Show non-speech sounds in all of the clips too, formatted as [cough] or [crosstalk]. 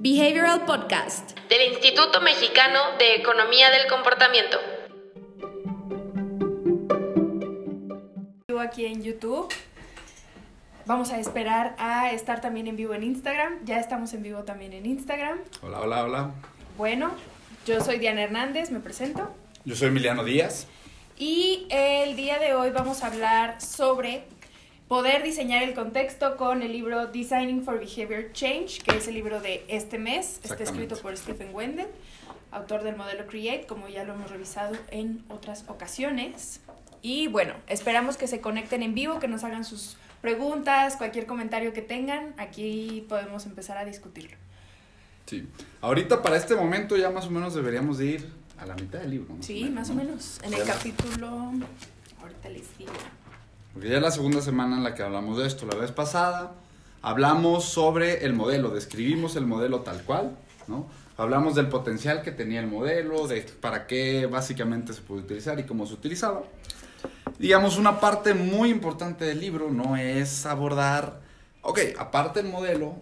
Behavioral Podcast del Instituto Mexicano de Economía del Comportamiento. Aquí en YouTube. Vamos a esperar a estar también en vivo en Instagram. Ya estamos en vivo también en Instagram. Hola, hola, hola. Bueno, yo soy Diana Hernández, me presento. Yo soy Emiliano Díaz. Y el día de hoy vamos a hablar sobre poder diseñar el contexto con el libro Designing for Behavior Change, que es el libro de este mes. Está escrito por Stephen Wendell, autor del modelo Create, como ya lo hemos revisado en otras ocasiones. Y bueno, esperamos que se conecten en vivo, que nos hagan sus preguntas, cualquier comentario que tengan. Aquí podemos empezar a discutirlo. Sí. Ahorita para este momento ya más o menos deberíamos de ir a la mitad del libro. sí, más o menos. En el capítulo, ahorita les digo. Porque ya es la segunda semana en la que hablamos de esto. La vez pasada hablamos sobre el modelo, describimos el modelo tal cual, ¿no? Hablamos del potencial que tenía el modelo, de para qué básicamente se puede utilizar y cómo se utilizaba. Digamos, una parte muy importante del libro no es abordar ok, aparte del modelo,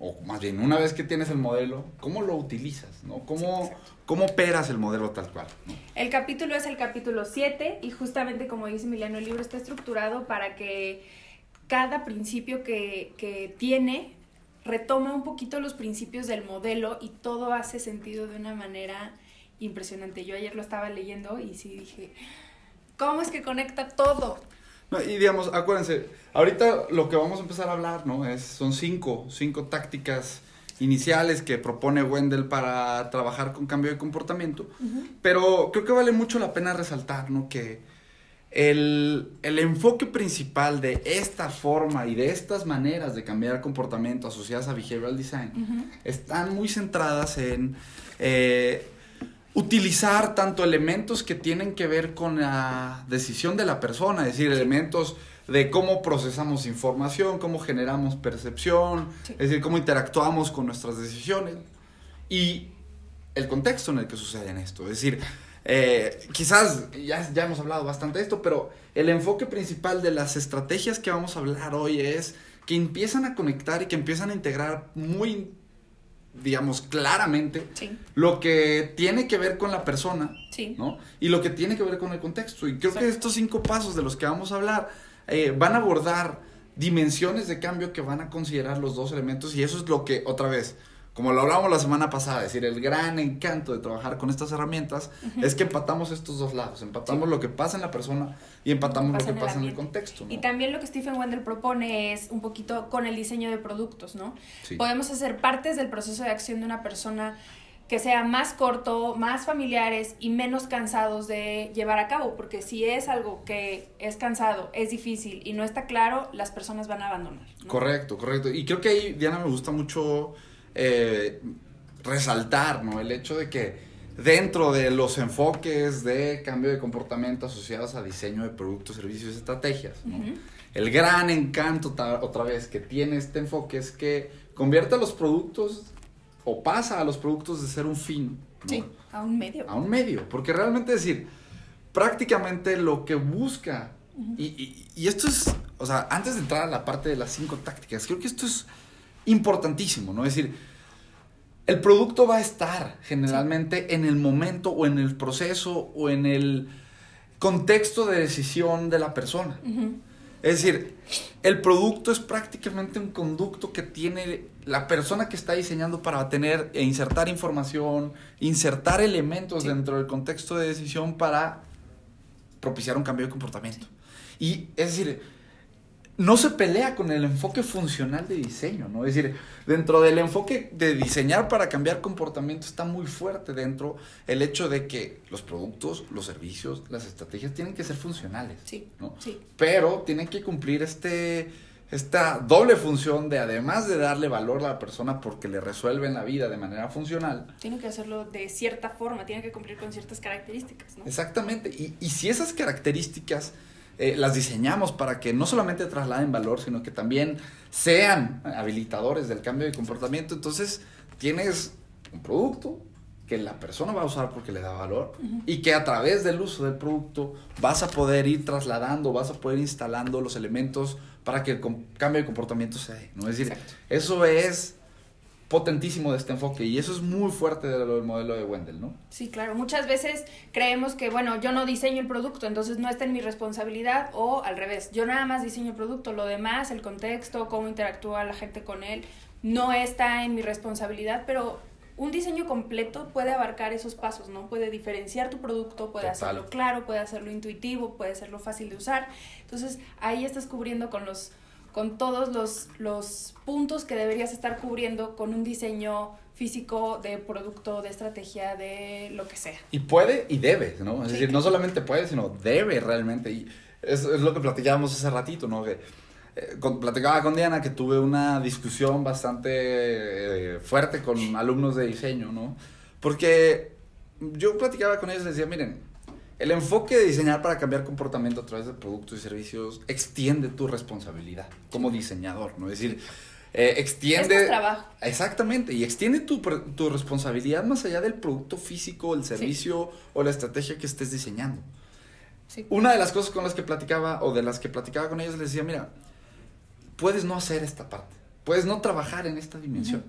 o más bien una vez que tienes el modelo, ¿cómo lo utilizas? ¿no? ¿Cómo, ¿Cómo operas el modelo tal cual? El capítulo es el capítulo 7 y justamente como dice Emiliano, el libro está estructurado para que cada principio que, que tiene retoma un poquito los principios del modelo y todo hace sentido de una manera impresionante. Yo ayer lo estaba leyendo y sí dije, ¿cómo es que conecta todo? Y digamos, acuérdense, ahorita lo que vamos a empezar a hablar, ¿no? Es, son cinco, cinco tácticas iniciales que propone Wendell para trabajar con cambio de comportamiento, pero creo que vale mucho la pena resaltar, ¿no? Que el, enfoque principal de esta forma y de estas maneras de cambiar comportamiento asociadas a behavioral design están muy centradas en eh, utilizar tanto elementos que tienen que ver con la decisión de la persona, es decir, elementos de cómo procesamos información, cómo generamos percepción, es decir, cómo interactuamos con nuestras decisiones y el contexto en el que sucede esto. Es decir, eh, quizás ya, ya hemos hablado bastante de esto, pero el enfoque principal de las estrategias que vamos a hablar hoy es que empiezan a conectar y que empiezan a integrar muy digamos, claramente lo que tiene que ver con la persona, ¿no? Y lo que tiene que ver con el contexto. Y creo que estos cinco pasos de los que vamos a hablar eh, van a abordar dimensiones de cambio que van a considerar los dos elementos y eso es lo que, otra vez, como lo hablábamos la semana pasada, es decir, el gran encanto de trabajar con estas herramientas es que empatamos estos dos lados, empatamos lo que pasa en la persona y empatamos lo que pasa, en, el contexto. Y también lo que Stephen Wendell propone es un poquito con el diseño de productos, ¿no? Podemos hacer partes del proceso de acción de una persona que sea más corto, más familiares y menos cansados de llevar a cabo, porque si es algo que es cansado, es difícil y no está claro, las personas van a abandonar. Correcto, correcto. Y creo que ahí, Diana, me gusta mucho eh, resaltar, ¿no? El hecho de que dentro de los enfoques de cambio de comportamiento asociados a diseño de productos, servicios y estrategias, El gran encanto, otra vez, que tiene este enfoque es que convierte a los productos o pasa a los productos de ser un fin. a un medio. A un medio, porque realmente decir, prácticamente lo que busca, y, y, esto es, o sea, antes de entrar a la parte de las cinco tácticas, creo que esto es importantísimo, ¿no? Es decir, el producto va a estar generalmente en el momento o en el proceso o en el contexto de decisión de la persona. Es decir, el producto es prácticamente un conducto que tiene la persona que está diseñando para tener e insertar información, insertar elementos dentro del contexto de decisión para propiciar un cambio de comportamiento. Y es decir, no se pelea con el enfoque funcional de diseño, ¿no? Es decir, dentro del enfoque de diseñar para cambiar comportamiento está muy fuerte dentro el hecho de que los productos, los servicios, las estrategias tienen que ser funcionales, sí, ¿no? Sí. Pero tienen que cumplir este esta doble función de además de darle valor a la persona porque le resuelven la vida de manera funcional. Tiene que hacerlo de cierta forma, tiene que cumplir con ciertas características, ¿no? Exactamente. Y, y si esas características eh, las diseñamos para que no solamente trasladen valor, sino que también sean habilitadores del cambio de comportamiento. Entonces, tienes un producto que la persona va a usar porque le da valor y que a través del uso del producto vas a poder ir trasladando, vas a poder instalando los elementos para que el cambio de comportamiento se dé. ¿no? Es decir, eso es potentísimo de este enfoque y eso es muy fuerte del modelo de Wendell, ¿no? Sí, claro. Muchas veces creemos que, bueno, yo no diseño el producto, entonces no está en mi responsabilidad o al revés, yo nada más diseño el producto, lo demás, el contexto, cómo interactúa la gente con él, no está en mi responsabilidad, pero un diseño completo puede abarcar esos pasos, ¿no? Puede diferenciar tu producto, puede hacerlo claro, puede hacerlo intuitivo, puede hacerlo fácil de usar. Entonces, ahí estás cubriendo con los con todos los, los puntos que deberías estar cubriendo con un diseño físico de producto, de estrategia, de lo que sea. Y puede y debe, ¿no? Es decir, no solamente puede, sino debe realmente. Y es, es lo que platicábamos hace ratito, ¿no? Que, eh, platicaba con Diana que tuve una discusión bastante eh, fuerte con alumnos de diseño, ¿no? Porque yo platicaba con ellos y les decía, miren, el enfoque de diseñar para cambiar comportamiento a través de productos y servicios extiende tu responsabilidad como diseñador, ¿no? Es decir, eh, extiende... Es trabajo. Exactamente, y extiende tu, tu, responsabilidad más allá del producto físico, el servicio o la estrategia que estés diseñando. Sí. Una de las cosas con las que platicaba o de las que platicaba con ellos les decía, mira, puedes no hacer esta parte, puedes no trabajar en esta dimensión,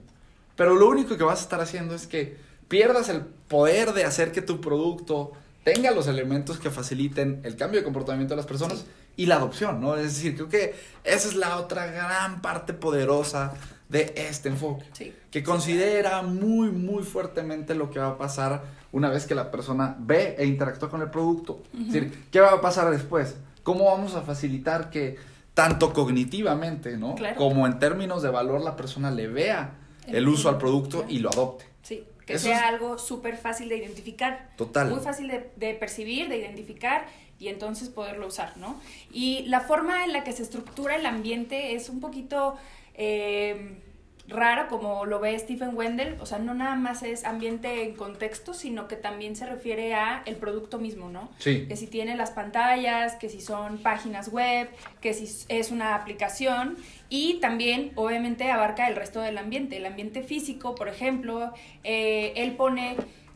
pero lo único que vas a estar haciendo es que pierdas el poder de hacer que tu producto tenga los elementos que faciliten el cambio de comportamiento de las personas y la adopción, ¿no? Es decir, creo que esa es la otra gran parte poderosa de este enfoque, que considera muy, muy fuertemente lo que va a pasar una vez que la persona ve e interactúa con el producto. Es decir, ¿qué va a pasar después? ¿Cómo vamos a facilitar que tanto cognitivamente, ¿no? Como en términos de valor la persona le vea el, uso al producto y lo adopte? Sí que sea algo súper fácil de identificar. Total. Muy fácil de, percibir, de identificar y entonces poderlo usar, ¿no? Y la forma en la que se estructura el ambiente es un poquito... Eh, raro como lo ve Stephen Wendell, o sea, no nada más es ambiente en contexto, sino que también se refiere a el producto mismo, ¿no? Sí. Que si tiene las pantallas, que si son páginas web, que si es una aplicación y también obviamente abarca el resto del ambiente, el ambiente físico, por ejemplo, eh, él pone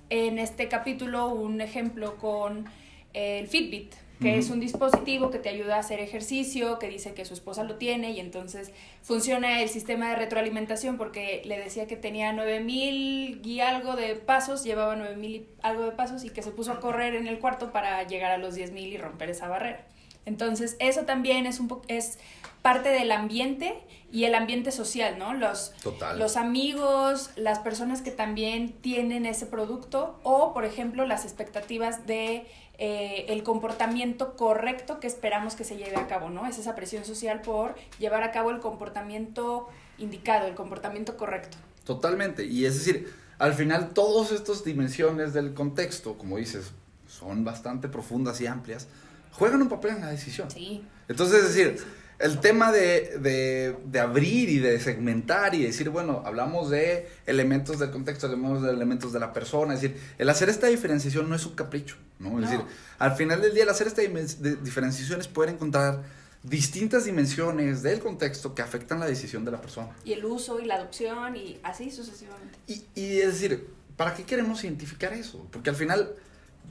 en este capítulo un ejemplo con el Fitbit, que es un dispositivo que te ayuda a hacer ejercicio, que dice que su esposa lo tiene y entonces funciona el sistema de retroalimentación porque le decía que tenía 9000 y algo de pasos, llevaba 9000 y algo de pasos y que se puso a correr en el cuarto para llegar a los 10000 y romper esa barrera. Entonces, eso también es un es parte del ambiente y el ambiente social, ¿no? Los, los amigos, las personas que también tienen ese producto o, por ejemplo, las expectativas de eh, el comportamiento correcto que esperamos que se lleve a cabo, ¿no? Es esa presión social por llevar a cabo el comportamiento indicado, el comportamiento correcto. Totalmente, y es decir, al final todas estas dimensiones del contexto, como dices, son bastante profundas y amplias, juegan un papel en la decisión. Sí. Entonces, es decir, el tema de, de, de, abrir y de segmentar y decir, bueno, hablamos de elementos del contexto, hablamos de elementos de la persona, es decir, el hacer esta diferenciación no es un capricho, ¿no? Es decir, al final del día, el hacer esta diferenciación es poder encontrar distintas dimensiones del contexto que afectan la decisión de la persona. Y el uso y la adopción y así sucesivamente. Y, y es decir, ¿para qué queremos identificar eso? Porque al final,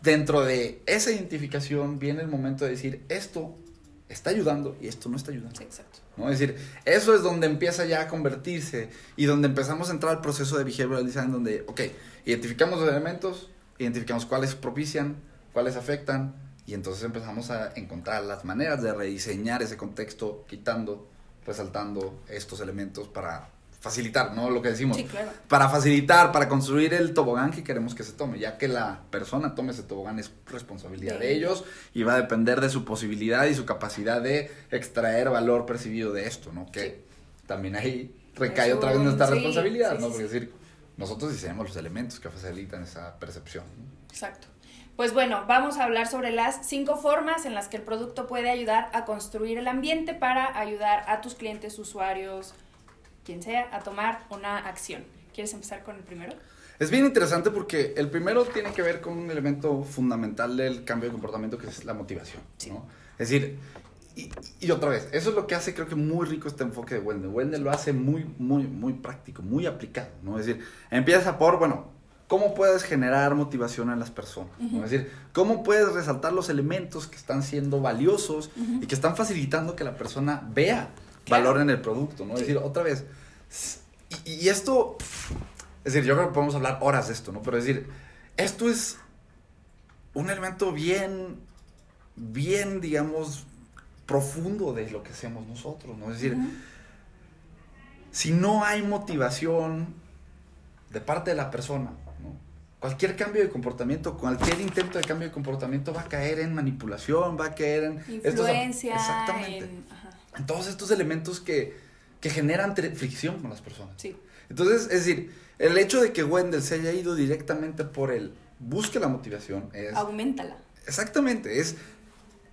dentro de esa identificación viene el momento de decir, esto está ayudando y esto no está ayudando. exacto. ¿no? Es decir, eso es donde empieza ya a convertirse y donde empezamos a entrar al proceso de behavioral design donde, ok, identificamos los elementos, identificamos cuáles propician, cuáles afectan y entonces empezamos a encontrar las maneras de rediseñar ese contexto quitando, resaltando estos elementos para facilitar, ¿no? Lo que decimos. Sí, claro. Para facilitar, para construir el tobogán que queremos que se tome, ya que la persona tome ese tobogán es responsabilidad de, ellos y va a depender de su posibilidad y su capacidad de extraer valor percibido de esto, ¿no? Que también ahí recae otra vez nuestra responsabilidad, ¿no? Porque decir, nosotros diseñamos los elementos que facilitan esa percepción. Exacto. Pues bueno, vamos a hablar sobre las cinco formas en las que el producto puede ayudar a construir el ambiente para ayudar a tus clientes, usuarios, quien sea, a tomar una acción. ¿Quieres empezar con el primero? Es bien interesante porque el primero tiene que ver con un elemento fundamental del cambio de comportamiento que es la motivación. ¿no? Es decir, y, otra vez, eso es lo que hace creo que muy rico este enfoque de Wendell. Wendell lo hace muy, muy, muy práctico, muy aplicado. ¿no? Es decir, empieza por, bueno, ¿cómo puedes generar motivación en las personas? Es decir, ¿cómo puedes resaltar los elementos que están siendo valiosos y que están facilitando que la persona vea valor en el producto, ¿no? Es decir, otra vez, Y, y esto, es decir, yo creo que podemos hablar horas de esto, ¿no? Pero es decir, esto es un elemento bien, bien, digamos, profundo de lo que hacemos nosotros, ¿no? Es decir, si no hay motivación de parte de la persona, ¿no? cualquier cambio de comportamiento, cualquier intento de cambio de comportamiento va a caer en manipulación, va a caer en... estos- Influencia. exactamente. en- ajá, todos estos elementos que, que generan fricción con las personas. sí. Entonces, es decir, el hecho de que Wendell se haya ido directamente por el busque la motivación es... Aumentala. Exactamente, es...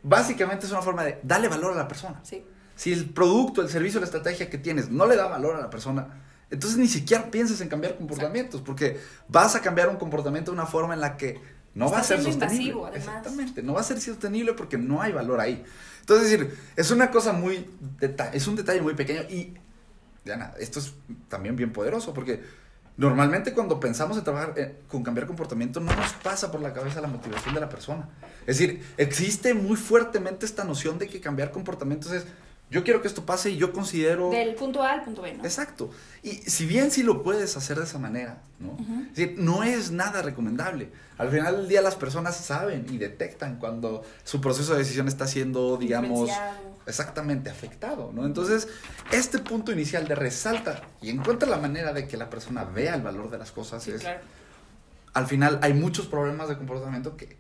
Básicamente es una forma de darle valor a la persona. Sí. Si el producto, el servicio, la estrategia que tienes no le da valor a la persona, entonces ni siquiera pienses en cambiar comportamientos, porque vas a cambiar un comportamiento de una forma en la que no va a ser sostenible. invasivo, además. Exactamente, no va a ser sostenible porque no hay valor ahí. Entonces, es decir, es una cosa muy, es un detalle muy pequeño y, Diana, esto es también bien poderoso porque normalmente cuando pensamos en trabajar eh, con cambiar comportamiento no nos pasa por la cabeza la motivación de la persona. Es decir, existe muy fuertemente esta noción de que cambiar comportamientos es, yo quiero que esto pase y yo considero... Del punto A al punto B, ¿no? Exacto. Y si bien sí lo puedes hacer de esa manera, ¿no? Es decir, no es nada recomendable. Al final del día las personas saben y detectan cuando su proceso de decisión está siendo, digamos, exactamente afectado, ¿no? Entonces, este punto inicial de resalta y encuentra la manera de que la persona vea el valor de las cosas Sí, es, claro. al final hay muchos problemas de comportamiento que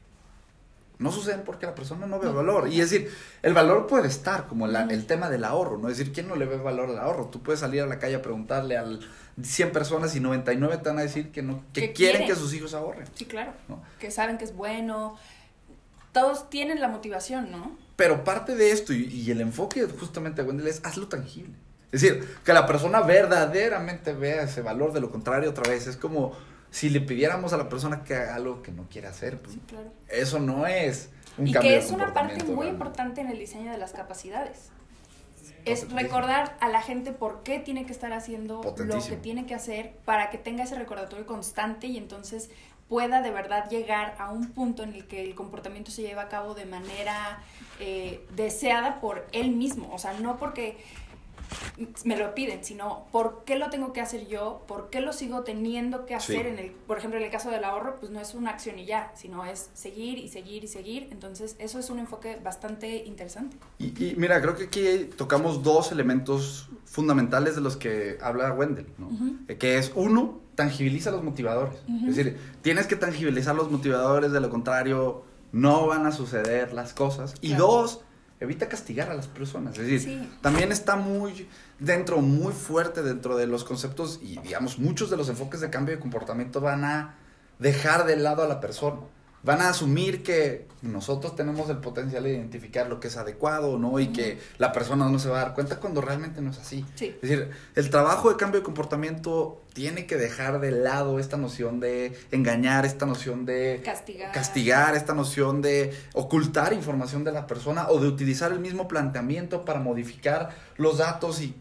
no suceden porque la persona no ve valor. Y es decir, el valor puede estar como la- el tema del ahorro, ¿no? Es decir, ¿quién no le ve valor al ahorro? Tú puedes salir a la calle a preguntarle a 100 personas y 99 te van a decir que no que Que quieren quieren. que sus hijos ahorren. Sí, claro. ¿no? Que saben que es bueno. Todos tienen la motivación, ¿no? Pero parte de esto y, y el enfoque justamente de Wendell es hazlo tangible. Es decir, que la persona verdaderamente vea ese valor, de lo contrario otra vez, es como si le pidiéramos a la persona que haga algo que no quiere hacer. pues, Sí, claro. eso no es un Y cambio que de es una parte muy importante en el diseño de las capacidades. Es Potentísimo. recordar a la gente por qué tiene que estar haciendo lo que tiene que hacer para que tenga ese recordatorio constante y entonces pueda de verdad llegar a un punto en el que el comportamiento se lleva a cabo de manera eh, deseada por él mismo. O sea, no porque me lo piden, sino por qué lo tengo que hacer yo, por qué lo sigo teniendo que hacer. Sí. En el, por ejemplo, en el caso del ahorro, pues no es una acción y ya, sino es seguir y seguir y seguir. Entonces, eso es un enfoque bastante interesante. Y, y mira, creo que aquí tocamos dos elementos fundamentales de los que habla Wendell, ¿no? Que es, uno, tangibiliza los motivadores. Es decir, tienes que tangibilizar los motivadores, de lo contrario, no van a suceder las cosas. Y Claro. dos, evita castigar a las personas. Es decir, Sí. también está muy dentro, muy fuerte dentro de los conceptos y, digamos, muchos de los enfoques de cambio de comportamiento van a dejar de lado a la persona. Van a asumir que nosotros tenemos el potencial de identificar lo que es adecuado, ¿no? Y que la persona no se va a dar cuenta cuando realmente no es así. Sí. Es decir, el trabajo de cambio de comportamiento tiene que dejar de lado esta noción de engañar, esta noción de Castigar. castigar, esta noción de ocultar información de la persona o de utilizar el mismo planteamiento para modificar los datos y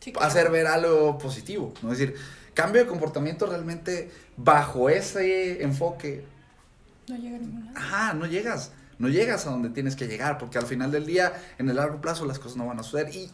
Sí, claro. hacer ver algo positivo. ¿no? Es decir, cambio de comportamiento realmente bajo ese enfoque No llega a ningún lado. ajá, no llegas, no llegas a donde tienes que llegar, porque al final del día, en el largo plazo, las cosas no van a suceder. Y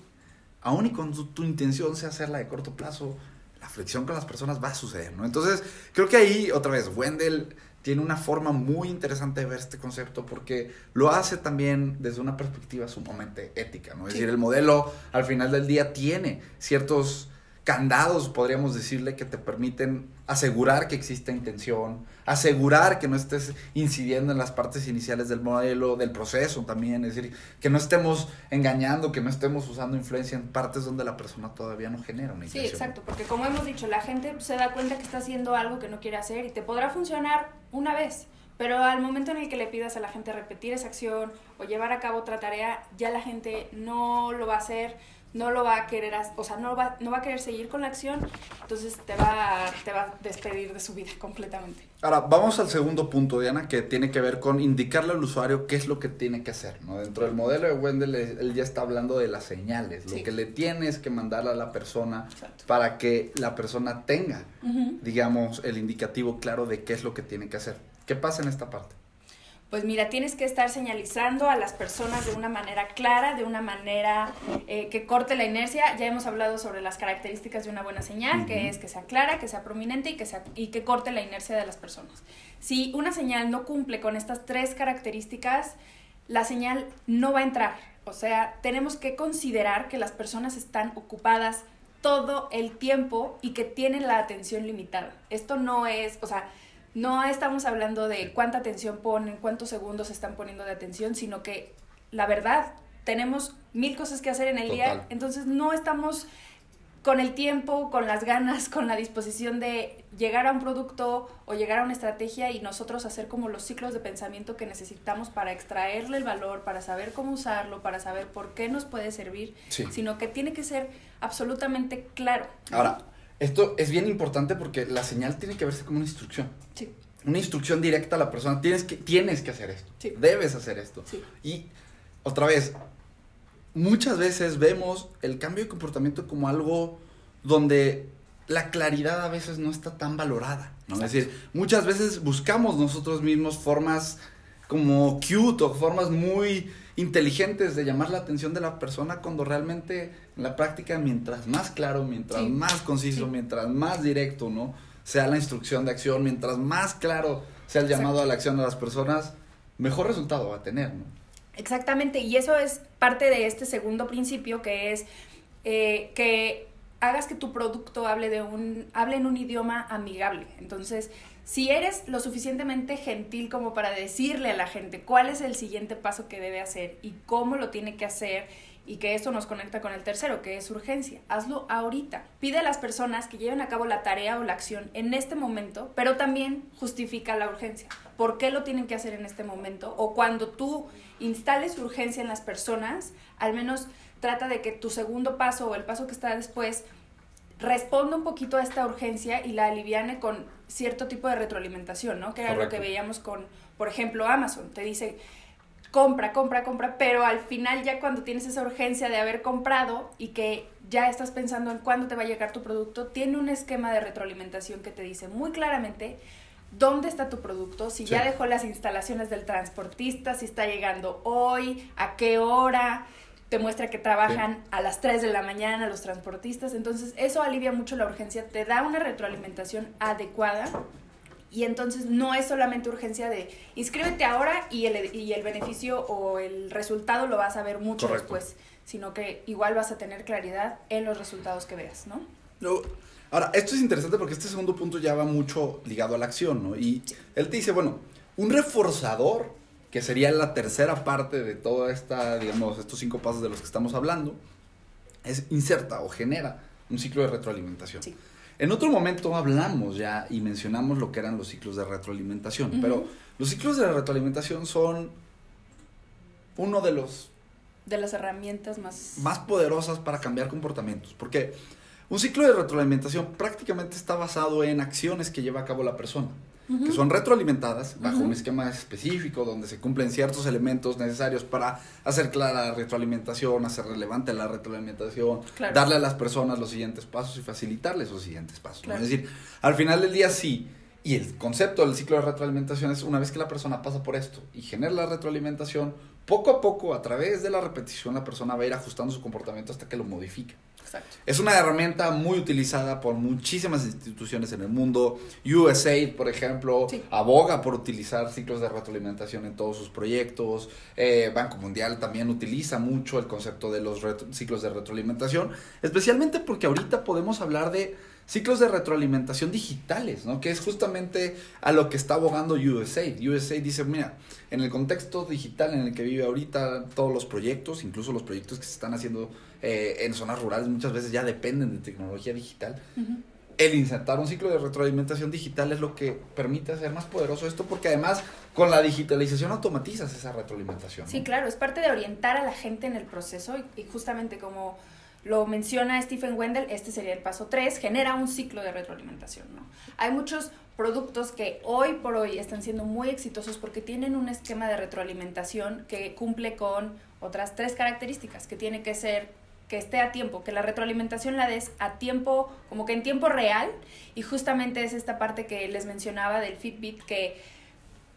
aun y cuando tu, tu intención sea hacerla de corto plazo, la fricción con las personas va a suceder, ¿no? Entonces, creo que ahí, otra vez, Wendell tiene una forma muy interesante de ver este concepto porque lo hace también desde una perspectiva sumamente ética, ¿no? Es Sí. decir, el modelo al final del día tiene ciertos candados, podríamos decirle, que te permiten asegurar que existe intención, asegurar que no estés incidiendo en las partes iniciales del modelo, del proceso también, es decir, que no estemos engañando, que no estemos usando influencia en partes donde la persona todavía no genera una Sí, intención. exacto, porque como hemos dicho, la gente se da cuenta que está haciendo algo que no quiere hacer y te podrá funcionar una vez, pero al momento en el que le pidas a la gente repetir esa acción o llevar a cabo otra tarea, ya la gente no lo va a hacer, no lo va a querer, o sea, no va, no va a querer seguir con la acción, entonces te va, a- te va a despedir de su vida [laughs] completamente. Ahora, vamos al segundo punto, Diana, que tiene que ver con indicarle al usuario qué es lo que tiene que hacer. ¿no? Dentro del modelo de Wendell, él ya está hablando de las señales, Sí. lo que le tienes que mandar a la persona Exacto. para que la persona tenga, digamos, el indicativo claro de qué es lo que tiene que hacer. ¿Qué pasa en esta parte? Pues mira, tienes que estar señalizando a las personas de una manera clara, de una manera eh, que corte la inercia. Ya hemos hablado sobre las características de una buena señal, que es que sea clara, que sea prominente y que, sea, y que corte la inercia de las personas. Si una señal no cumple con estas tres características, la señal no va a entrar. O sea, tenemos que considerar que las personas están ocupadas todo el tiempo y que tienen la atención limitada. Esto no es, o sea, no estamos hablando de cuánta atención ponen, cuántos segundos están poniendo de atención, sino que la verdad, tenemos mil cosas que hacer en el día, entonces no estamos con el tiempo, con las ganas, con la disposición de llegar a un producto o llegar a una estrategia y nosotros hacer como los ciclos de pensamiento que necesitamos para extraerle el valor, para saber cómo usarlo, para saber por qué nos puede servir, sino que tiene que ser absolutamente claro. Ahora, esto es bien importante porque la señal tiene que verse como una instrucción. Sí. Una instrucción directa a la persona. Tienes que, tienes que hacer esto. Sí. Debes hacer esto. Sí. Y otra vez, muchas veces vemos el cambio de comportamiento como algo donde la claridad a veces no está tan valorada. ¿no? Es decir, muchas veces buscamos nosotros mismos formas como cute o formas muy inteligentes de llamar la atención de la persona cuando realmente en la práctica mientras más claro, mientras más conciso, mientras más directo, ¿no? sea la instrucción de acción, mientras más claro sea el llamado a la acción de las personas, mejor resultado va a tener, ¿no? Exactamente, y eso es parte de este segundo principio que es eh, que hagas que tu producto hable, de un, hable en un idioma amigable. Entonces, si eres lo suficientemente gentil como para decirle a la gente cuál es el siguiente paso que debe hacer y cómo lo tiene que hacer, y que esto nos conecta con el tercero, que es urgencia. Hazlo ahorita. Pide a las personas que lleven a cabo la tarea o la acción en este momento, pero también justifica la urgencia. ¿Por qué lo tienen que hacer en este momento? O cuando tú instales urgencia en las personas, al menos trata de que tu segundo paso o el paso que está después responda un poquito a esta urgencia y la aliviane con cierto tipo de retroalimentación, ¿no? Que era lo que veíamos con, por ejemplo, Amazon. Te dice, compra, compra, compra, pero al final ya cuando tienes esa urgencia de haber comprado y que ya estás pensando en cuándo te va a llegar tu producto, tiene un esquema de retroalimentación que te dice muy claramente dónde está tu producto, si ya dejó las instalaciones del transportista, si está llegando hoy, a qué hora, te muestra que trabajan a las 3 de la mañana los transportistas, entonces eso alivia mucho la urgencia, te da una retroalimentación adecuada y entonces no es solamente urgencia de inscríbete ahora y el, y el beneficio o el resultado lo vas a ver mucho después, sino que igual vas a tener claridad en los resultados que veas, ¿no? ahora, esto es interesante porque este segundo punto ya va mucho ligado a la acción, ¿no? Y él te dice, bueno, un reforzador, que sería la tercera parte de toda esta, digamos, estos cinco pasos de los que estamos hablando, es inserta o genera un ciclo de retroalimentación. Sí. En otro momento hablamos ya y mencionamos lo que eran los ciclos de retroalimentación, pero los ciclos de retroalimentación son uno de los... De las herramientas más... Más poderosas para cambiar comportamientos, porque un ciclo de retroalimentación prácticamente está basado en acciones que lleva a cabo la persona que son retroalimentadas bajo un esquema específico donde se cumplen ciertos elementos necesarios para hacer clara la retroalimentación, hacer relevante la retroalimentación, darle a las personas los siguientes pasos y facilitarles los siguientes pasos. Es decir, al final del día sí. Y el concepto del ciclo de retroalimentación es una vez que la persona pasa por esto y genera la retroalimentación, poco a poco, a través de la repetición, la persona va a ir ajustando su comportamiento hasta que lo modifique. Es una herramienta muy utilizada por muchísimas instituciones en el mundo. USAID, por ejemplo, aboga por utilizar ciclos de retroalimentación en todos sus proyectos. Eh, Banco Mundial también utiliza mucho el concepto de los ciclos de retroalimentación, especialmente porque ahorita podemos hablar de ciclos de retroalimentación digitales, ¿no? Que es justamente a lo que está abogando USAID. USAID dice, mira, en el contexto digital en el que vive ahorita todos los proyectos, incluso los proyectos que se están haciendo eh, en zonas rurales, muchas veces ya dependen de tecnología digital. El insertar un ciclo de retroalimentación digital es lo que permite hacer más poderoso esto, porque además con la digitalización automatizas esa retroalimentación. Sí, claro, es parte de orientar a la gente en el proceso y justamente como lo menciona Stephen Wendell, este sería el paso 3, genera un ciclo de retroalimentación. ¿no? Hay muchos productos que hoy por hoy están siendo muy exitosos porque tienen un esquema de retroalimentación que cumple con otras tres características, que tiene que ser que esté a tiempo, que la retroalimentación la des a tiempo, como que en tiempo real, y justamente es esta parte que les mencionaba del Fitbit, que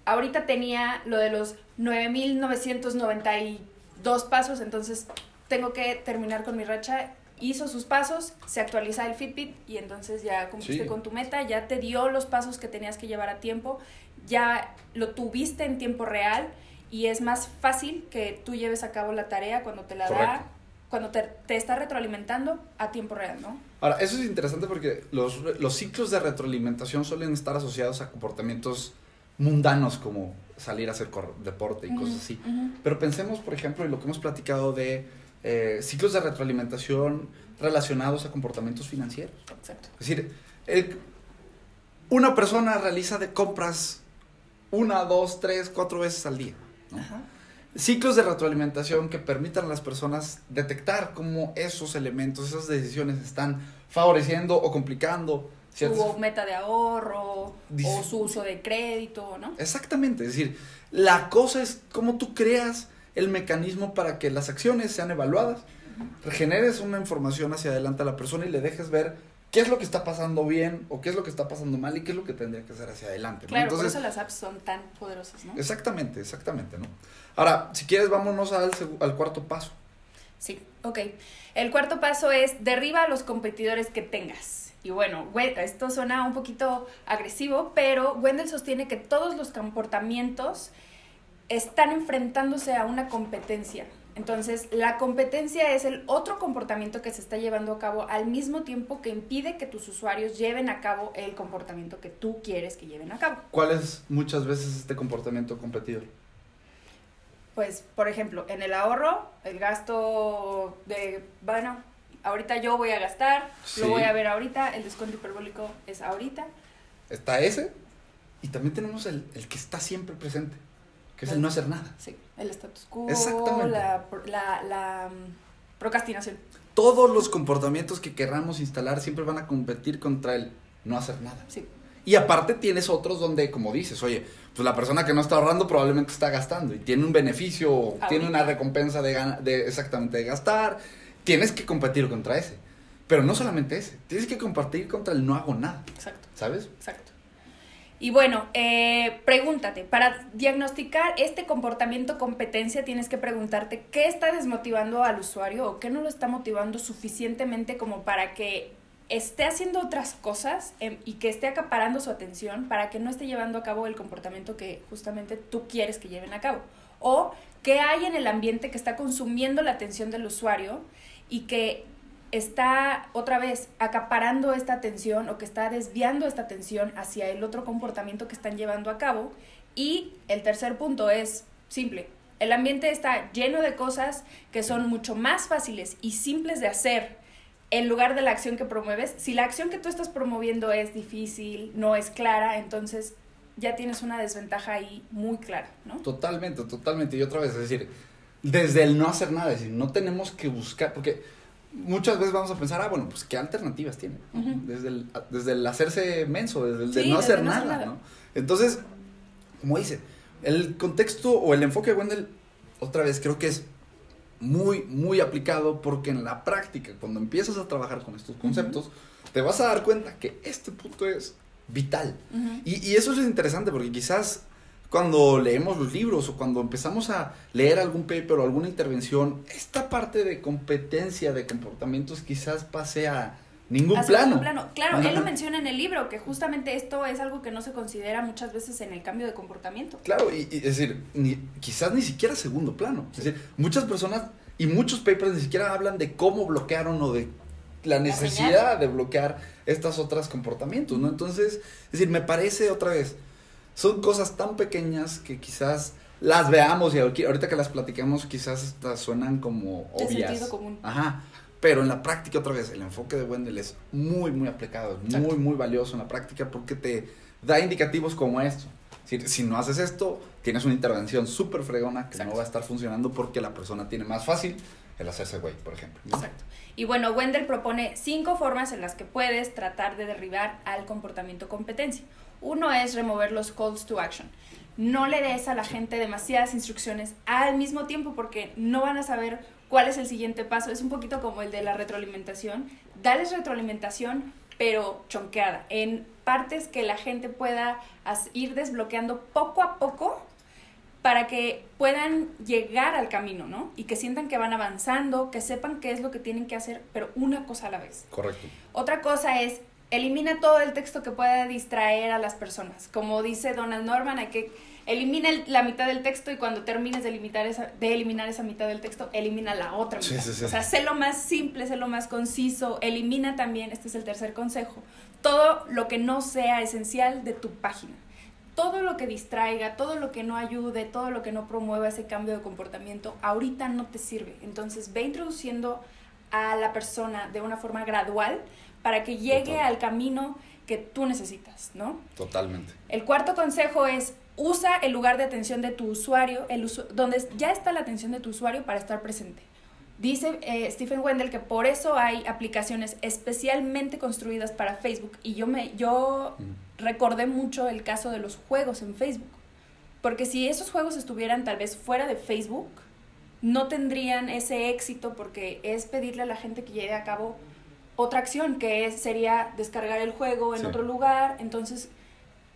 ahorita tenía lo de los 9.992 pasos, entonces tengo que terminar con mi racha. Hizo sus pasos, se actualiza el Fitbit y entonces ya cumpliste Sí. con tu meta, ya te dio los pasos que tenías que llevar a tiempo, ya lo tuviste en tiempo real y es más fácil que tú lleves a cabo la tarea cuando te la da, cuando te, te está retroalimentando a tiempo real, ¿no? Ahora, eso es interesante porque los, los ciclos de retroalimentación suelen estar asociados a comportamientos mundanos como salir a hacer deporte y cosas así. Pero pensemos, por ejemplo, en lo que hemos platicado de eh, ciclos de retroalimentación relacionados a comportamientos financieros. Exacto. Es decir, el- una persona realiza de compras una, dos, tres, cuatro veces al día. ¿no? Ajá. Ciclos de retroalimentación que permitan a las personas detectar cómo esos elementos, esas decisiones están favoreciendo o complicando. Su meta de ahorro Dice- o su uso de crédito, ¿no? Exactamente, es decir, la cosa es cómo tú creas el mecanismo para que las acciones sean evaluadas, generes una información hacia adelante a la persona y le dejes ver qué es lo que está pasando bien o qué es lo que está pasando mal y qué es lo que tendría que hacer hacia adelante. ¿no? Claro, Entonces, por eso las apps son tan poderosas, ¿no? exactamente, exactamente, ¿no? Ahora, si quieres, vámonos al, al cuarto paso. Sí, ok. El cuarto paso es derriba a los competidores que tengas. Y bueno, esto suena un poquito agresivo, pero Wendell sostiene que todos los comportamientos están enfrentándose a una competencia. Entonces, la competencia es el otro comportamiento que se está llevando a cabo al mismo tiempo que impide que tus usuarios lleven a cabo el comportamiento que tú quieres que lleven a cabo. ¿Cuál es muchas veces este comportamiento competidor? Pues, por ejemplo, en el ahorro, el gasto de, bueno, ahorita yo voy a gastar, Sí. lo voy a ver ahorita, el descuento hiperbólico es ahorita. Está ese y también tenemos el, el que está siempre presente, que es el no hacer nada. Sí, el status quo, Exactamente. la, la, la, mm, procrastinación. Todos los comportamientos que querramos instalar siempre van a competir contra el no hacer nada. Sí, Y aparte tienes otros donde, como dices, oye, pues la persona que no está ahorrando probablemente está gastando y tiene un beneficio, o tiene una recompensa de, de exactamente de gastar. Tienes que competir contra ese. Pero no solamente ese, tienes que compartir contra el no hago nada, exacto, ¿sabes? exacto. Y bueno, eh, pregúntate, para diagnosticar este comportamiento competencia tienes que preguntarte qué está desmotivando al usuario o qué no lo está motivando suficientemente como para que esté haciendo otras cosas em, y que esté acaparando su atención para que no esté llevando a cabo el comportamiento que justamente tú quieres que lleven a cabo. O qué hay en el ambiente que está consumiendo la atención del usuario y que está otra vez acaparando esta atención o que está desviando esta atención hacia el otro comportamiento que están llevando a cabo. Y el tercer punto es simple. El ambiente está lleno de cosas que son mucho más fáciles y simples de hacer en lugar de la acción que promueves. Si la acción que tú estás promoviendo es difícil, no es clara, entonces ya tienes una desventaja ahí muy clara, ¿no? Totalmente, totalmente. Y otra vez, es decir, desde el no hacer nada, es decir, no tenemos que buscar, porque muchas veces vamos a pensar, ah, bueno, pues qué alternativas tiene, desde, el, desde el hacerse menso, desde el de Sí, no hacer no hacer nada, nada. ¿no? Entonces, como dice, el contexto o el enfoque de Wendell, otra vez, creo que es muy, muy aplicado porque en la práctica, cuando empiezas a trabajar con estos conceptos, te vas a dar cuenta que este punto es vital. Y eso es interesante porque quizás cuando leemos los libros o cuando empezamos a leer algún paper o alguna intervención, esta parte de competencia de comportamientos quizás pase a ningún A plano. Claro, él lo menciona en el libro, que justamente esto es algo que no se considera muchas veces en el cambio de comportamiento. Claro, y, y es decir, ni- quizás ni siquiera segundo plano. Es decir, muchas personas y muchos papers ni siquiera hablan de cómo bloquearon o de la necesidad de bloquear estos otros comportamientos, ¿no? Entonces, es decir, me parece otra vez, son cosas tan pequeñas que quizás las veamos y ahorita que las platiquemos quizás estas suenan como De obvias. sentido común. Ajá. Pero en la práctica, otra vez, el enfoque de Wendell es muy, muy aplicado, es muy, muy valioso en la práctica porque te da indicativos como esto. Si, si no haces esto, tienes una intervención súper fregona que Exacto. no va a estar funcionando porque la persona tiene más fácil el hacerse güey, por ejemplo. ¿no? Exacto. Y bueno, Wendell propone cinco formas en las que puedes tratar de derribar al comportamiento competencia. Uno es remover los calls to action. No le des a la gente demasiadas instrucciones al mismo tiempo porque no van a saber cuál es el siguiente paso. Es un poquito como el de la retroalimentación. Dales retroalimentación, pero chonqueada, en partes que la gente pueda ir desbloqueando poco a poco para que puedan llegar al camino, ¿no? Y que sientan que van avanzando, que sepan qué es lo que tienen que hacer, pero una cosa a la vez. Correcto. Otra cosa es, elimina todo el texto que pueda distraer a las personas. Como dice Donald Norman, hay que elimina la mitad del texto y cuando termines de, limitar esa, de eliminar esa mitad del texto, elimina la otra mitad. O sea, sé lo más simple, sé lo más conciso, elimina también, este es el tercer consejo, todo lo que no sea esencial de tu página. Todo lo que distraiga, todo lo que no ayude, todo lo que no promueva ese cambio de comportamiento, ahorita no te sirve. Entonces ve introduciendo a la persona de una forma gradual para que llegue al camino que tú necesitas, ¿no? Totalmente. El cuarto consejo es usa el lugar de atención de tu usuario, el donde ya está la atención de tu usuario para estar presente. Dice eh, Stephen Wendell que por eso hay aplicaciones especialmente construidas para Facebook y yo me yo recordé mucho el caso de los juegos en Facebook. Porque si esos juegos estuvieran tal vez fuera de Facebook, no tendrían ese éxito porque es pedirle a la gente que lleve a cabo otra acción, que es, sería descargar el juego en otro lugar. Entonces,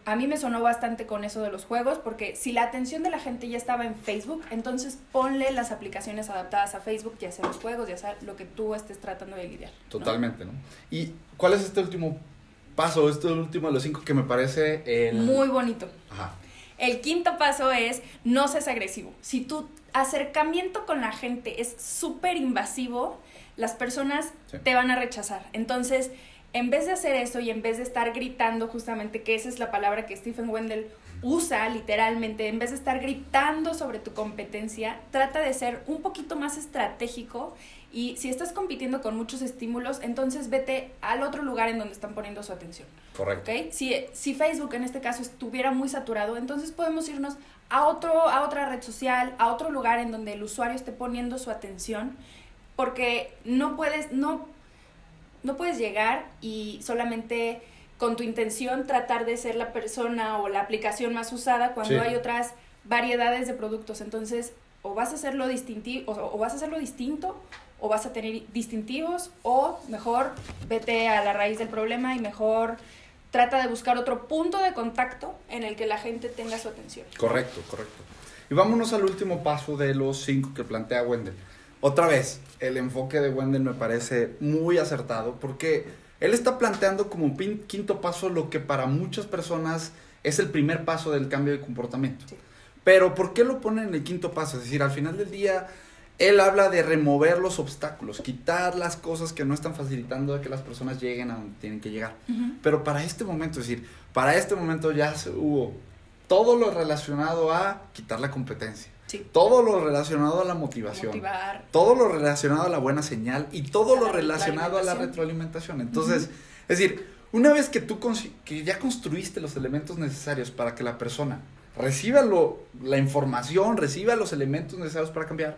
a mí me sonó bastante con eso de los juegos, porque si la atención de la gente ya estaba en Facebook, entonces ponle las aplicaciones adaptadas a Facebook, ya sea los juegos, ya sea lo que tú estés tratando de lidiar. Totalmente, ¿no? ¿Y cuál es este último paso, este último de los cinco que me parece el... Muy bonito. Ajá. El quinto paso es no seas agresivo. Si tu acercamiento con la gente es súper invasivo, las personas te van a rechazar. Entonces, en vez de hacer eso y en vez de estar gritando justamente, que esa es la palabra que Stephen Wendell usa literalmente, en vez de estar gritando sobre tu competencia, trata de ser un poquito más estratégico y si estás compitiendo con muchos estímulos, entonces vete al otro lugar en donde están poniendo su atención. Correcto. Si, si Facebook en este caso estuviera muy saturado, entonces podemos irnos a, otro, a otra red social, a otro lugar en donde el usuario esté poniendo su atención, porque no puedes, no no puedes llegar y solamente con tu intención tratar de ser la persona o la aplicación más usada cuando hay otras variedades de productos. Entonces, o vas a hacerlo distintivo, o, vas a hacerlo distinto, o vas a tener distintivos, o mejor vete a la raíz del problema y mejor trata de buscar otro punto de contacto en el que la gente tenga su atención. Correcto, correcto. Y vámonos al último paso de los cinco que plantea Wendell. Otra vez, el enfoque de Wendell me parece muy acertado porque él está planteando como quinto paso lo que para muchas personas es el primer paso del cambio de comportamiento. Pero ¿por qué lo pone en el quinto paso? Es decir, al final del día, él habla de remover los obstáculos, quitar las cosas que no están facilitando a que las personas lleguen a donde tienen que llegar. Pero para este momento, es decir, para este momento ya hubo todo lo relacionado a quitar la competencia todo lo relacionado a la motivación. Todo lo relacionado a la buena señal y todo lo relacionado a la retroalimentación. Entonces, es decir, una vez que tú que ya construiste los elementos necesarios para que la persona reciba lo, la información, reciba los elementos necesarios para cambiar,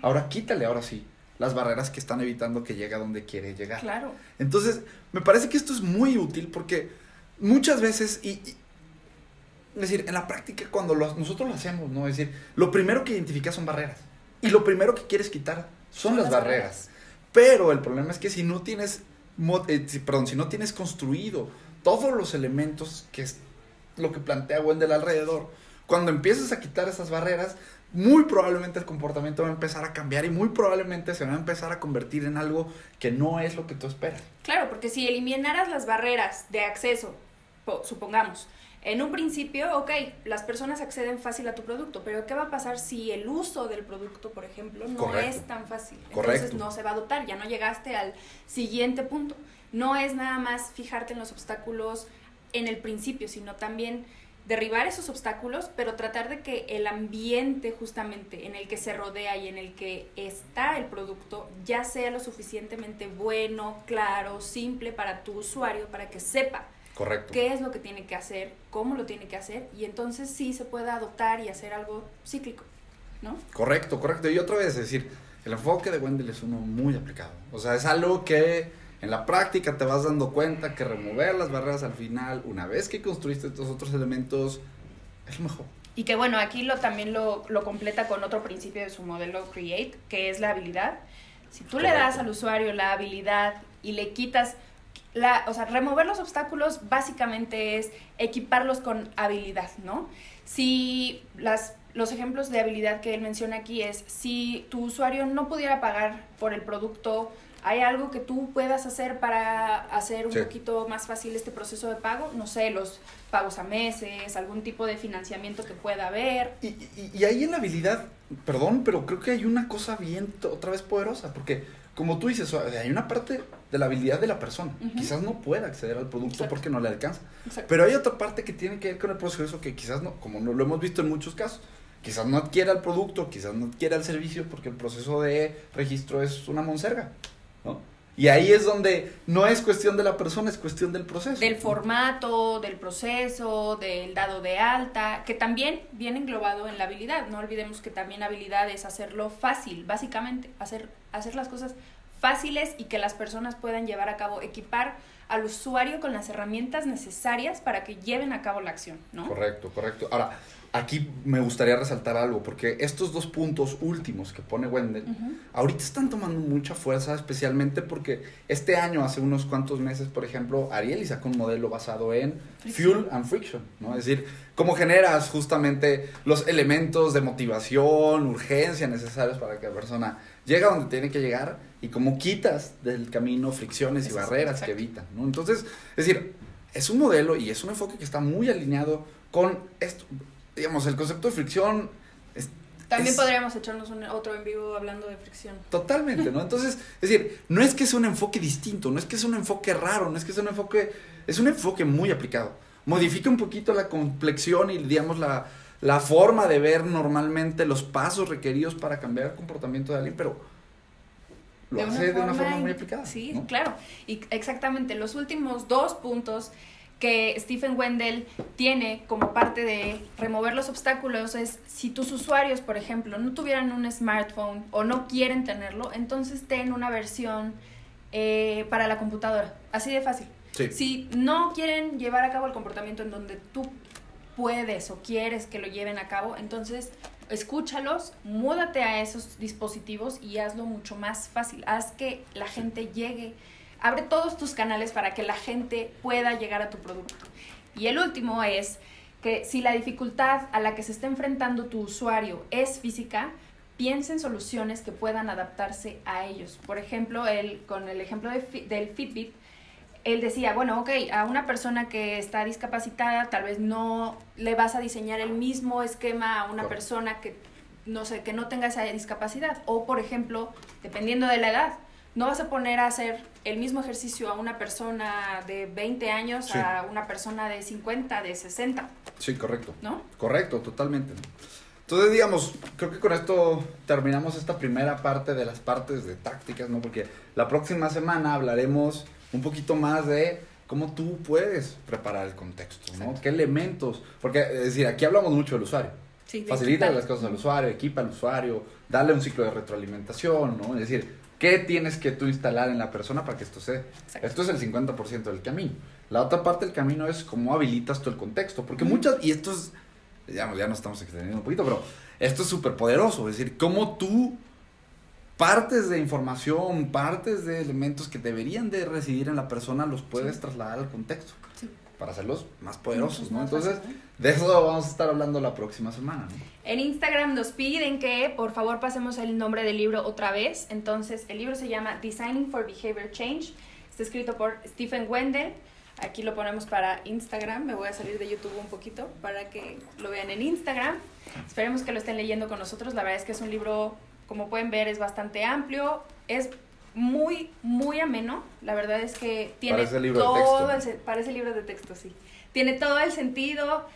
ahora quítale, ahora sí, las barreras que están evitando que llegue a donde quiere llegar. Claro. Entonces, me parece que esto es muy útil porque muchas veces, y es decir, en la práctica cuando nosotros lo hacemos, ¿no? Es decir, lo primero que identificas son barreras. Y lo primero que quieres quitar son, las, barreras. Pero el problema es que si no tienes, eh, perdón, si no tienes construido todos los elementos que es lo que plantea Wendell alrededor, cuando empiezas a quitar esas barreras, muy probablemente el comportamiento va a empezar a cambiar y muy probablemente se va a empezar a convertir en algo que no es lo que tú esperas. Claro, porque si eliminaras las barreras de acceso, supongamos, en un principio, ok, las personas acceden fácil a tu producto, pero ¿qué va a pasar si el uso del producto, por ejemplo, no es tan fácil? Entonces no se va a adoptar, ya no llegaste al siguiente punto. No es nada más fijarte en los obstáculos en el principio, sino también derribar esos obstáculos, pero tratar de que el ambiente justamente en el que se rodea y en el que está el producto ya sea lo suficientemente bueno, claro, simple para tu usuario, para que sepa Correcto. qué es lo que tiene que hacer, cómo lo tiene que hacer, y entonces sí se puede adoptar y hacer algo cíclico, ¿no? Correcto, correcto. Y otra vez, es decir, el enfoque de Wendell es uno muy aplicado. O sea, es algo que en la práctica te vas dando cuenta que remover las barreras al final, una vez que construiste estos otros elementos, es lo mejor. Y que bueno, aquí lo, también lo, lo completa con otro principio de su modelo Create, que es la habilidad. Si tú le das al usuario la habilidad y le quitas la, o sea, remover los obstáculos básicamente es equiparlos con habilidad, ¿no? Si las, los ejemplos de habilidad que él menciona aquí es si tu usuario no pudiera pagar por el producto, ¿hay algo que tú puedas hacer para hacer un poquito más fácil este proceso de pago? No sé, los pagos a meses, algún tipo de financiamiento que pueda haber. Y, y, y ahí en la habilidad, perdón, pero creo que hay una cosa bien otra vez poderosa, porque como tú dices, hay una parte de la habilidad de la persona. Quizás no pueda acceder al producto porque no le alcanza. Pero hay otra parte que tiene que ver con el proceso que quizás no, como no lo hemos visto en muchos casos, quizás no adquiera el producto, quizás no adquiera el servicio porque el proceso de registro es una monserga, ¿no? Y ahí es donde no es cuestión de la persona, es cuestión del proceso. Del formato, del proceso, del dado de alta, que también viene englobado en la habilidad. No olvidemos que también habilidad es hacerlo fácil, básicamente, hacer, hacer las cosas fáciles y que las personas puedan llevar a cabo, equipar al usuario con las herramientas necesarias para que lleven a cabo la acción, ¿no? Correcto, correcto. Ahora, aquí me gustaría resaltar algo, porque estos dos puntos últimos que pone Wendell, ahorita están tomando mucha fuerza, especialmente porque este año, hace unos cuantos meses, por ejemplo, Ariel sacó un modelo basado en Fuel and Friction, ¿no? Es decir, cómo generas justamente los elementos de motivación, urgencia necesarios para que la persona llegue a donde tiene que llegar y cómo quitas del camino fricciones y barreras que evitan, ¿no? Entonces, es decir, es un modelo y es un enfoque que está muy alineado con esto, digamos, el concepto de fricción. También podríamos echarnos un, otro en vivo hablando de fricción. Totalmente, ¿no? Entonces, es decir, no es que sea un enfoque distinto, no es que sea un enfoque raro, no es que sea un enfoque, es un enfoque muy aplicado. Modifica un poquito la complexión y, digamos, la, la forma de ver normalmente los pasos requeridos para cambiar el comportamiento de alguien, pero lo hace de una forma muy aplicada. Sí, claro. Y exactamente, los últimos dos puntos que Stephen Wendell tiene como parte de remover los obstáculos es si tus usuarios, por ejemplo, no tuvieran un smartphone o no quieren tenerlo, entonces ten una versión eh, para la computadora. Así de fácil. Si no quieren llevar a cabo el comportamiento en donde tú puedes o quieres que lo lleven a cabo, entonces escúchalos, múdate a esos dispositivos y hazlo mucho más fácil. Haz que la gente llegue Abre todos tus canales para que la gente pueda llegar a tu producto. Y el último es que si la dificultad a la que se está enfrentando tu usuario es física, piensa en soluciones que puedan adaptarse a ellos. Por ejemplo, él, con el ejemplo del Fitbit, él decía, bueno, ok, a una persona que está discapacitada tal vez no le vas a diseñar el mismo esquema a una persona que no sé, que no tenga esa discapacidad. O, por ejemplo, dependiendo de la edad, no vas a poner a hacer el mismo ejercicio a una persona de 20 años a una persona de 50, de 60. Sí, correcto. ¿No? Correcto, totalmente. Entonces, digamos, creo que con esto terminamos esta primera parte de las partes de tácticas, ¿no? Porque la próxima semana hablaremos un poquito más de cómo tú puedes preparar el contexto, ¿no? ¿Qué elementos? Porque, es decir, aquí hablamos mucho del usuario. Sí, Facilita las cosas al usuario, equipa al usuario, dale un ciclo de retroalimentación, ¿no? Es decir, ¿Qué tienes que tú instalar en la persona para que esto se Esto es el 50% del camino. La otra parte del camino es cómo habilitas tú el contexto. Porque muchas, y esto es, digamos, ya nos estamos extendiendo un poquito, pero esto es súper poderoso. Es decir, cómo tú partes de información, partes de elementos que deberían de residir en la persona, los puedes trasladar al contexto. Sí para hacerlos más poderosos, ¿no? Entonces, de eso vamos a estar hablando la próxima semana, ¿no? En Instagram nos piden que por favor pasemos el nombre del libro otra vez. Entonces, el libro se llama Designing for Behavior Change. Está escrito por Stephen Wendell. Aquí lo ponemos para Instagram. Me voy a salir de YouTube un poquito para que lo vean en Instagram. Esperemos que lo estén leyendo con nosotros. La verdad es que es un libro, como pueden ver, es bastante amplio. Es muy, muy ameno. La verdad es que tiene parece libro todo de texto. El, parece libro de texto, sí. Tiene todo el sentido,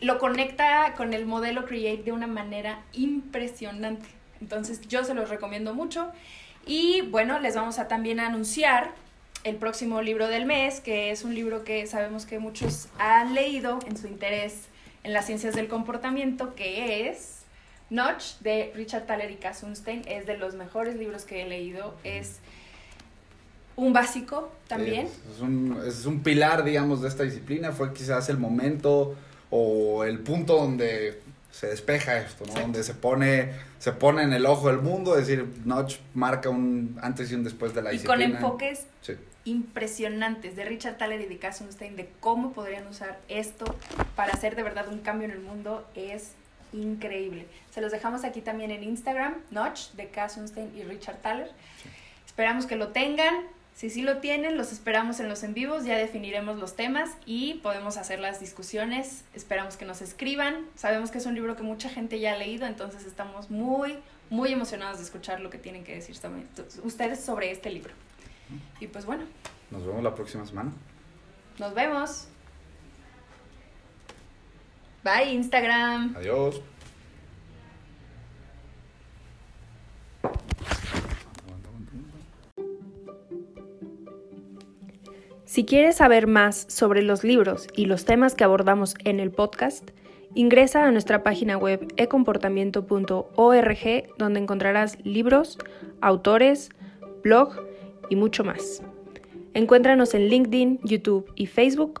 lo conecta con el modelo Create de una manera impresionante. Entonces yo se los recomiendo mucho. Y bueno, les vamos a también anunciar el próximo libro del mes, que es un libro que sabemos que muchos han leído en su interés en las ciencias del comportamiento, que es Notch de Richard Thaler y Cass es de los mejores libros que he leído. Es un básico también. Es, un, es un pilar, digamos, de esta disciplina. Fue quizás el momento o el punto donde se despeja esto, ¿no? Donde se pone, se pone en el ojo del mundo, es decir, Notch marca un antes y un después de la disciplina. Y con enfoques impresionantes de Richard Thaler y de Cass Sunstein de cómo podrían usar esto para hacer de verdad un cambio en el mundo es increíble. Se los dejamos aquí también en Instagram, Notch, de Cass Sunstein y Richard Thaler. Esperamos que lo tengan. Si sí lo tienen, los esperamos en los en vivos, ya definiremos los temas y podemos hacer las discusiones. Esperamos que nos escriban. Sabemos que es un libro que mucha gente ya ha leído, entonces estamos muy, muy emocionados de escuchar lo que tienen que decir ustedes sobre este libro. Y pues bueno. Nos vemos la próxima semana. Nos vemos. Bye Instagram. Adiós. Si quieres saber más sobre los libros y los temas que abordamos en el podcast, ingresa a nuestra página web ecomportamiento.org donde encontrarás libros, autores, blog y mucho más. Encuéntranos en LinkedIn, YouTube y Facebook